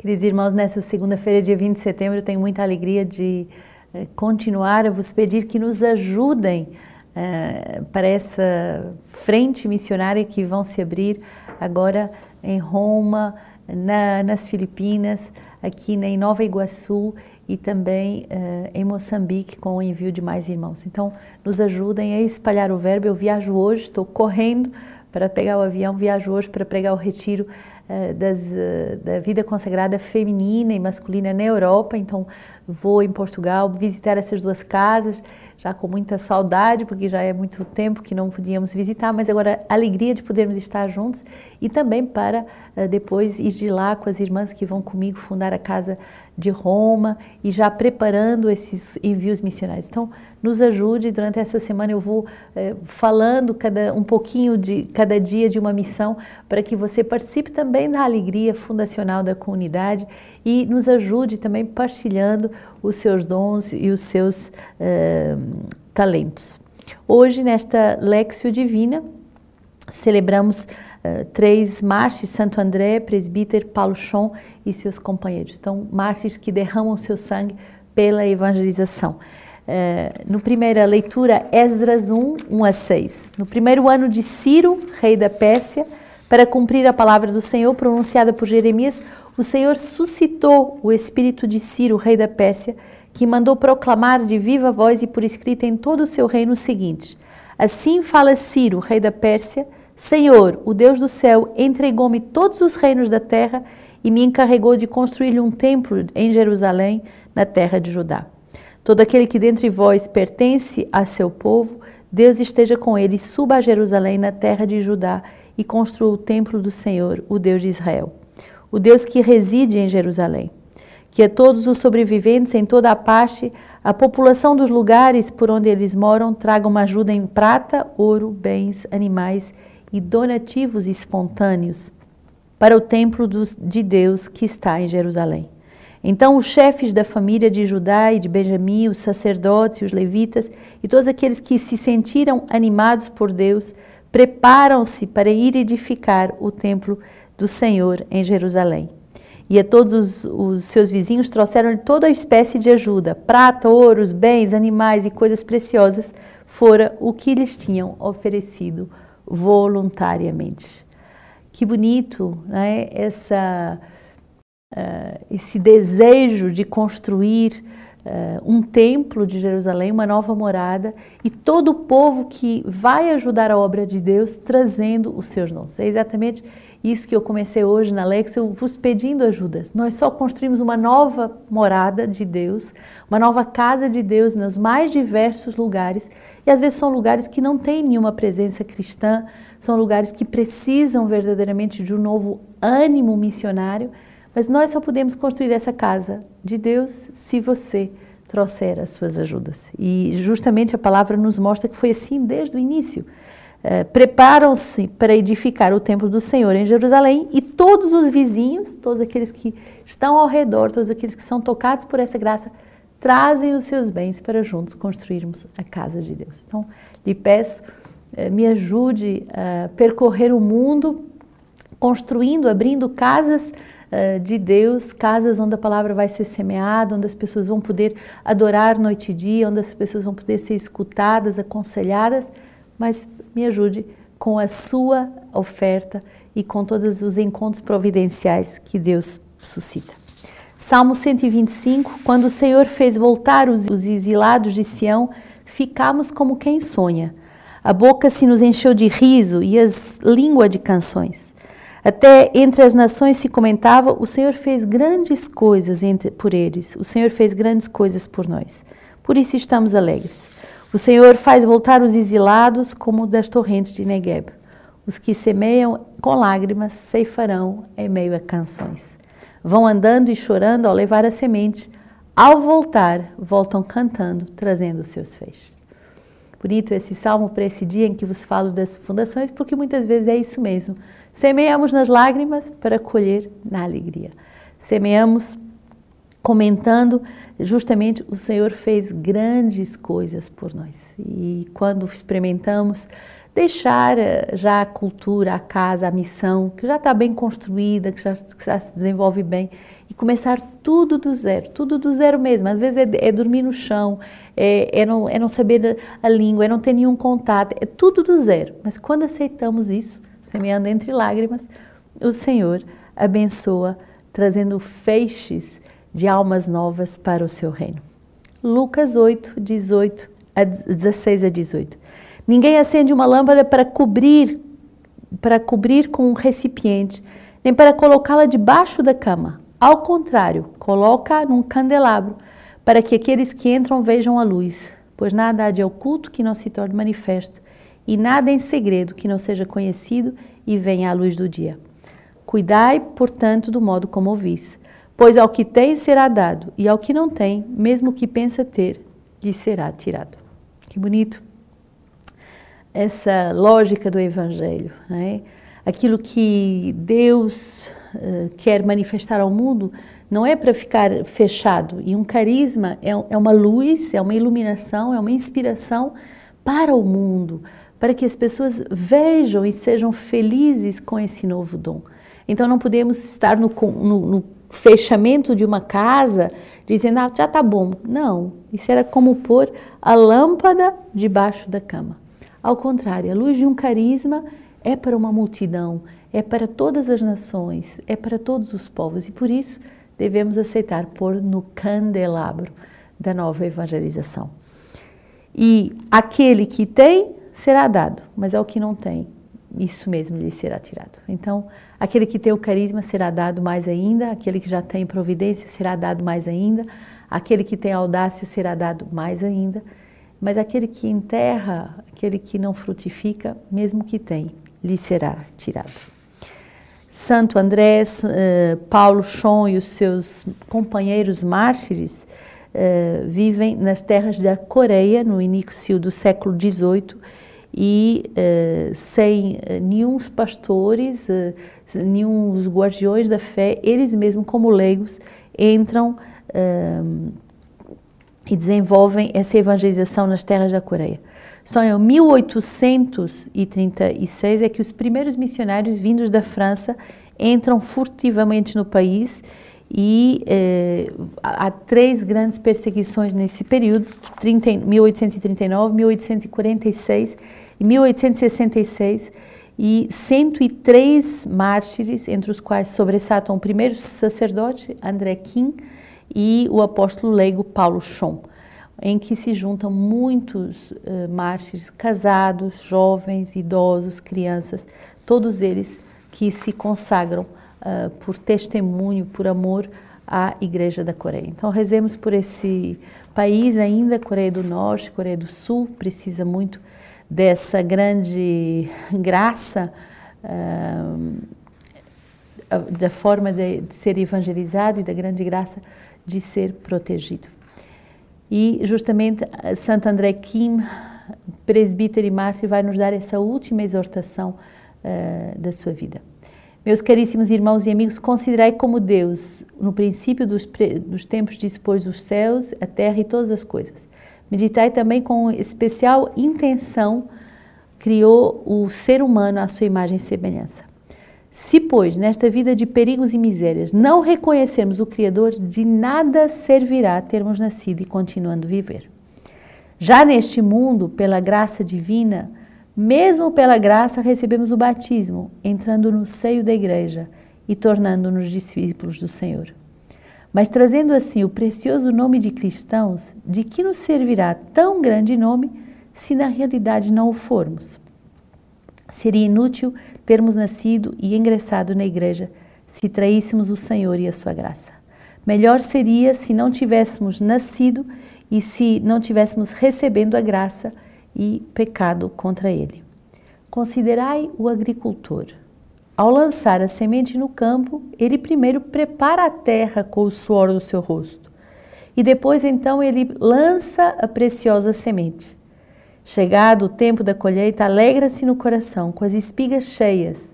Queridos irmãos, nessa segunda-feira, dia 20 de setembro, eu tenho muita alegria de eh, continuar a vos pedir que nos ajudem eh, para essa frente missionária que vão se abrir agora em Roma, na, nas Filipinas, aqui em Nova Iguaçu e também eh, em Moçambique com o envio de mais irmãos. Então, nos ajudem a espalhar o verbo. Eu viajo hoje, estou correndo para pegar o avião, viajo hoje para pregar o retiro das, uh, da vida consagrada feminina e masculina na Europa. Então, vou em Portugal visitar essas duas casas, já com muita saudade, porque já é muito tempo que não podíamos visitar, mas agora alegria de podermos estar juntos e também para uh, depois ir de lá com as irmãs que vão comigo fundar a casa de Roma e já preparando esses envios missionários. Então, nos ajude. Durante essa semana eu vou eh, falando cada, um pouquinho de cada dia de uma missão para que você participe também da alegria fundacional da comunidade e nos ajude também partilhando os seus dons e os seus eh, talentos. Hoje, nesta Lexio Divina, celebramos uh, três mártires, Santo André, presbítero Paulo Chon e seus companheiros. Então, mártires que derramam seu sangue pela evangelização. Uh, no primeira leitura, Esdras 1, 1 a 6. No primeiro ano de Ciro, rei da Pérsia, para cumprir a palavra do Senhor pronunciada por Jeremias, o Senhor suscitou o espírito de Ciro, rei da Pérsia, que mandou proclamar de viva voz e por escrito em todo o seu reino o seguinte: Assim fala Ciro, rei da Pérsia, Senhor, o Deus do céu, entregou-me todos os reinos da terra e me encarregou de construir-lhe um templo em Jerusalém, na terra de Judá. Todo aquele que dentre vós pertence a seu povo, Deus esteja com ele, suba a Jerusalém, na terra de Judá, e construa o templo do Senhor, o Deus de Israel, o Deus que reside em Jerusalém. Que a todos os sobreviventes em toda a parte, a população dos lugares por onde eles moram, tragam uma ajuda em prata, ouro, bens, animais e donativos espontâneos para o templo de Deus que está em Jerusalém. Então, os chefes da família de Judá e de Benjamim, os sacerdotes, os levitas e todos aqueles que se sentiram animados por Deus, preparam-se para ir edificar o templo do Senhor em Jerusalém. E a todos os, os seus vizinhos trouxeram toda a espécie de ajuda: prata, ouros, bens, animais e coisas preciosas, fora o que lhes tinham oferecido voluntariamente. Que bonito, né? Essa, uh, esse desejo de construir um templo de Jerusalém, uma nova morada, e todo o povo que vai ajudar a obra de Deus trazendo os seus dons. É exatamente isso que eu comecei hoje na Lexio, vos pedindo ajudas. Nós só construímos uma nova morada de Deus, uma nova casa de Deus nos mais diversos lugares, e às vezes são lugares que não têm nenhuma presença cristã, são lugares que precisam verdadeiramente de um novo ânimo missionário, mas nós só podemos construir essa casa de Deus se você trouxer as suas ajudas. E justamente a palavra nos mostra que foi assim desde o início. Uh, preparam-se para edificar o templo do Senhor em Jerusalém e todos os vizinhos, todos aqueles que estão ao redor, todos aqueles que são tocados por essa graça, trazem os seus bens para juntos construirmos a casa de Deus. Então, lhe peço, uh, me ajude a percorrer o mundo construindo, abrindo casas de Deus, casas onde a palavra vai ser semeada, onde as pessoas vão poder adorar noite e dia, onde as pessoas vão poder ser escutadas, aconselhadas, mas me ajude com a sua oferta e com todos os encontros providenciais que Deus suscita. Salmo 125: Quando o Senhor fez voltar os, os exilados de Sião, ficamos como quem sonha. A boca se nos encheu de riso e as língua de canções. Até entre as nações se comentava: o Senhor fez grandes coisas entre, por eles, o Senhor fez grandes coisas por nós. Por isso estamos alegres. O Senhor faz voltar os exilados como das torrentes de Negueb. Os que semeiam com lágrimas ceifarão em meio a canções. Vão andando e chorando ao levar a semente. Ao voltar, voltam cantando, trazendo os seus feixes. Bonito esse salmo para esse dia em que vos falo das fundações, porque muitas vezes é isso mesmo. Semeamos nas lágrimas para colher na alegria. Semeamos comentando justamente o Senhor fez grandes coisas por nós. E quando experimentamos deixar eh, já a cultura, a casa, a missão, que já está bem construída, que já, que já, se desenvolve bem, e começar tudo do zero, tudo do zero mesmo. Às vezes é, é dormir no chão, é, é, não, é não saber a língua, é não ter nenhum contato, é tudo do zero. Mas quando aceitamos isso, semeando entre lágrimas, o Senhor abençoa, trazendo feixes de almas novas para o seu reino. Lucas 8, 18 a 16 a 18. Ninguém acende uma lâmpada para cobrir para cobrir com um recipiente, nem para colocá-la debaixo da cama. Ao contrário, coloca num candelabro, para que aqueles que entram vejam a luz, pois nada há de oculto que não se torne manifesto, e nada em segredo que não seja conhecido e venha à luz do dia. Cuidai, portanto, do modo como ouvis, pois ao que tem será dado, e ao que não tem, mesmo que pensa ter, lhe será tirado. Que bonito essa lógica do Evangelho. Né? Aquilo que Deus uh, quer manifestar ao mundo não é para ficar fechado. E um carisma é, é uma luz, é uma iluminação, é uma inspiração para o mundo, para que as pessoas vejam e sejam felizes com esse novo dom. Então não podemos estar no, no, no fechamento de uma casa dizendo, ah, já está bom. Não, isso era como pôr a lâmpada debaixo da cama. Ao contrário, a luz de um carisma é para uma multidão, é para todas as nações, é para todos os povos e por isso devemos aceitar pôr no candelabro da nova evangelização. E aquele que tem será dado, mas ao que não tem, isso mesmo lhe será tirado. Então, aquele que tem o carisma será dado mais ainda, aquele que já tem providência será dado mais ainda, aquele que tem audácia será dado mais ainda. Mas aquele que enterra, aquele que não frutifica, mesmo que tem, lhe será tirado. Santo André, uh, Paulo Chon e os seus companheiros mártires uh, vivem nas terras da Coreia, no início do século XVIII, e uh, sem nenhum pastores, nenhum guardiões da fé, eles mesmos, como leigos, entram e desenvolvem essa evangelização nas terras da Coreia. Só em 1836 é que os primeiros missionários vindos da França entram furtivamente no país e eh, há três grandes perseguições nesse período, 30, 1839, 1846 e 1866, e 103 mártires, entre os quais sobressaltam o primeiro sacerdote, André Kim, e o apóstolo leigo Paulo Chon, em que se juntam muitos uh, mártires casados, jovens, idosos, crianças, todos eles que se consagram uh, por testemunho, por amor à Igreja da Coreia. Então rezemos por esse país ainda, Coreia do Norte, Coreia do Sul, precisa muito dessa grande graça uh, da forma de, de ser evangelizado e da grande graça de ser protegido. E justamente Santo André Kim, presbítero e mártir, vai nos dar essa última exortação uh, da sua vida. Meus caríssimos irmãos e amigos, considerai como Deus, no princípio dos, dos tempos, dispôs os céus, a terra e todas as coisas. Meditai também com especial intenção, criou o ser humano à sua imagem e semelhança. Se, pois, nesta vida de perigos e misérias, não reconhecermos o Criador, de nada servirá termos nascido e continuando viver. Já neste mundo, pela graça divina, mesmo pela graça recebemos o batismo, entrando no seio da igreja e tornando-nos discípulos do Senhor. Mas trazendo assim o precioso nome de cristãos, de que nos servirá tão grande nome se na realidade não o formos? Seria inútil termos nascido e ingressado na igreja se traíssemos o Senhor e a sua graça. Melhor seria se não tivéssemos nascido e se não tivéssemos recebendo a graça e pecado contra ele. Considerai o agricultor. Ao lançar a semente no campo, ele primeiro prepara a terra com o suor do seu rosto e depois então ele lança a preciosa semente. Chegado o tempo da colheita, alegra-se no coração com as espigas cheias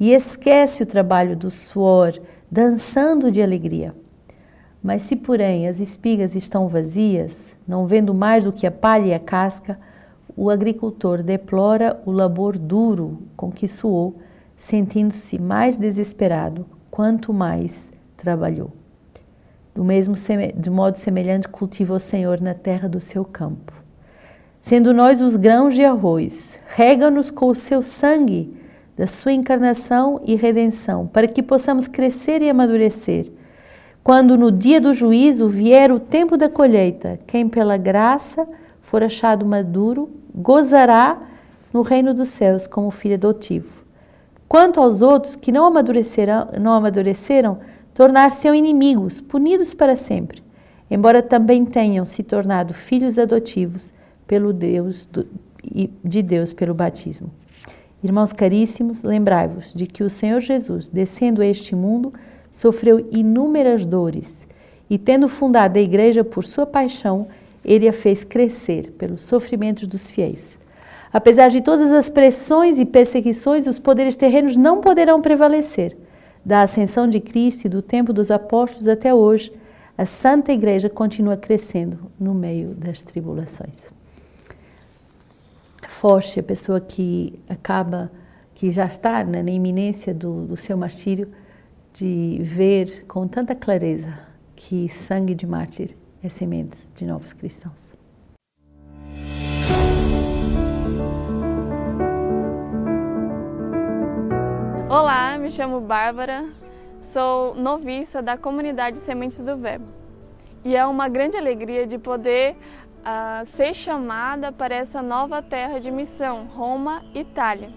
e esquece o trabalho do suor, dançando de alegria. Mas se, porém, as espigas estão vazias, não vendo mais do que a palha e a casca, o agricultor deplora o labor duro com que suou, sentindo-se mais desesperado quanto mais trabalhou. Do mesmo de modo semelhante cultiva o Senhor na terra do seu campo. Sendo nós os grãos de arroz, rega-nos com o seu sangue da sua encarnação e redenção, para que possamos crescer e amadurecer. Quando no dia do juízo vier o tempo da colheita, quem pela graça for achado maduro, gozará no reino dos céus como filho adotivo. Quanto aos outros que não amadureceram, não amadureceram tornar-se-ão inimigos, punidos para sempre, embora também tenham se tornado filhos adotivos pelo Deus do, de Deus pelo batismo. Irmãos caríssimos, lembrai-vos de que o Senhor Jesus, descendo a este mundo, sofreu inúmeras dores e, tendo fundado a igreja por sua paixão, ele a fez crescer pelos sofrimentos dos fiéis. Apesar de todas as pressões e perseguições, os poderes terrenos não poderão prevalecer da ascensão de Cristo e do tempo dos apóstolos até hoje, a Santa Igreja continua crescendo no meio das tribulações. Forte a pessoa que acaba, que já está né, na iminência do, do seu martírio, de ver com tanta clareza que sangue de mártir é sementes de novos cristãos. Olá, me chamo Bárbara, sou noviça da comunidade Sementes do Verbo e é uma grande alegria de poder uh, ser chamada para essa nova terra de missão, Roma, Itália,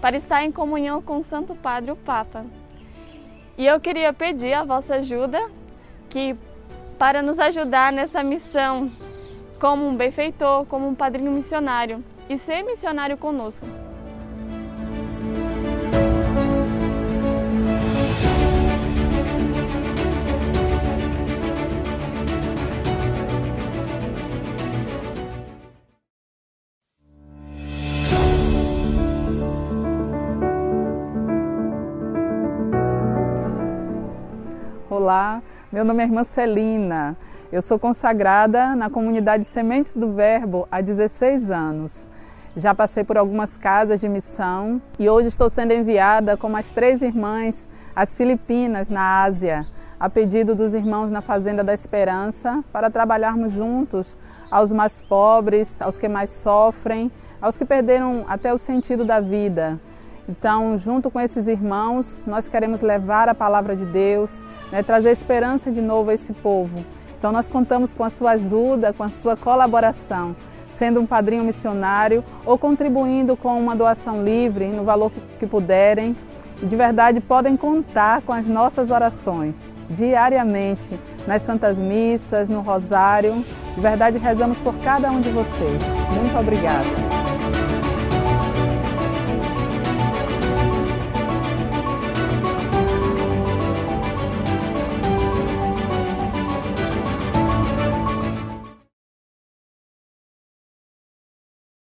para estar em comunhão com o Santo Padre, o Papa. E eu queria pedir a vossa ajuda que para nos ajudar nessa missão como um benfeitor, como um padrinho missionário e ser missionário conosco. Olá, meu nome é irmã Celina. Eu sou consagrada na comunidade Sementes do Verbo há 16 anos. Já passei por algumas casas de missão e hoje estou sendo enviada com as três irmãs às Filipinas, na Ásia, a pedido dos irmãos na Fazenda da Esperança, para trabalharmos juntos aos mais pobres, aos que mais sofrem, aos que perderam até o sentido da vida então, junto com esses irmãos, nós queremos levar a palavra de Deus, né, trazer esperança de novo a esse povo. Então, nós contamos com a sua ajuda, com a sua colaboração, sendo um padrinho missionário ou contribuindo com uma doação livre, no valor que, puderem. E de verdade podem contar com as nossas orações diariamente nas Santas Missas, no Rosário. De verdade rezamos por cada um de vocês. Muito obrigada.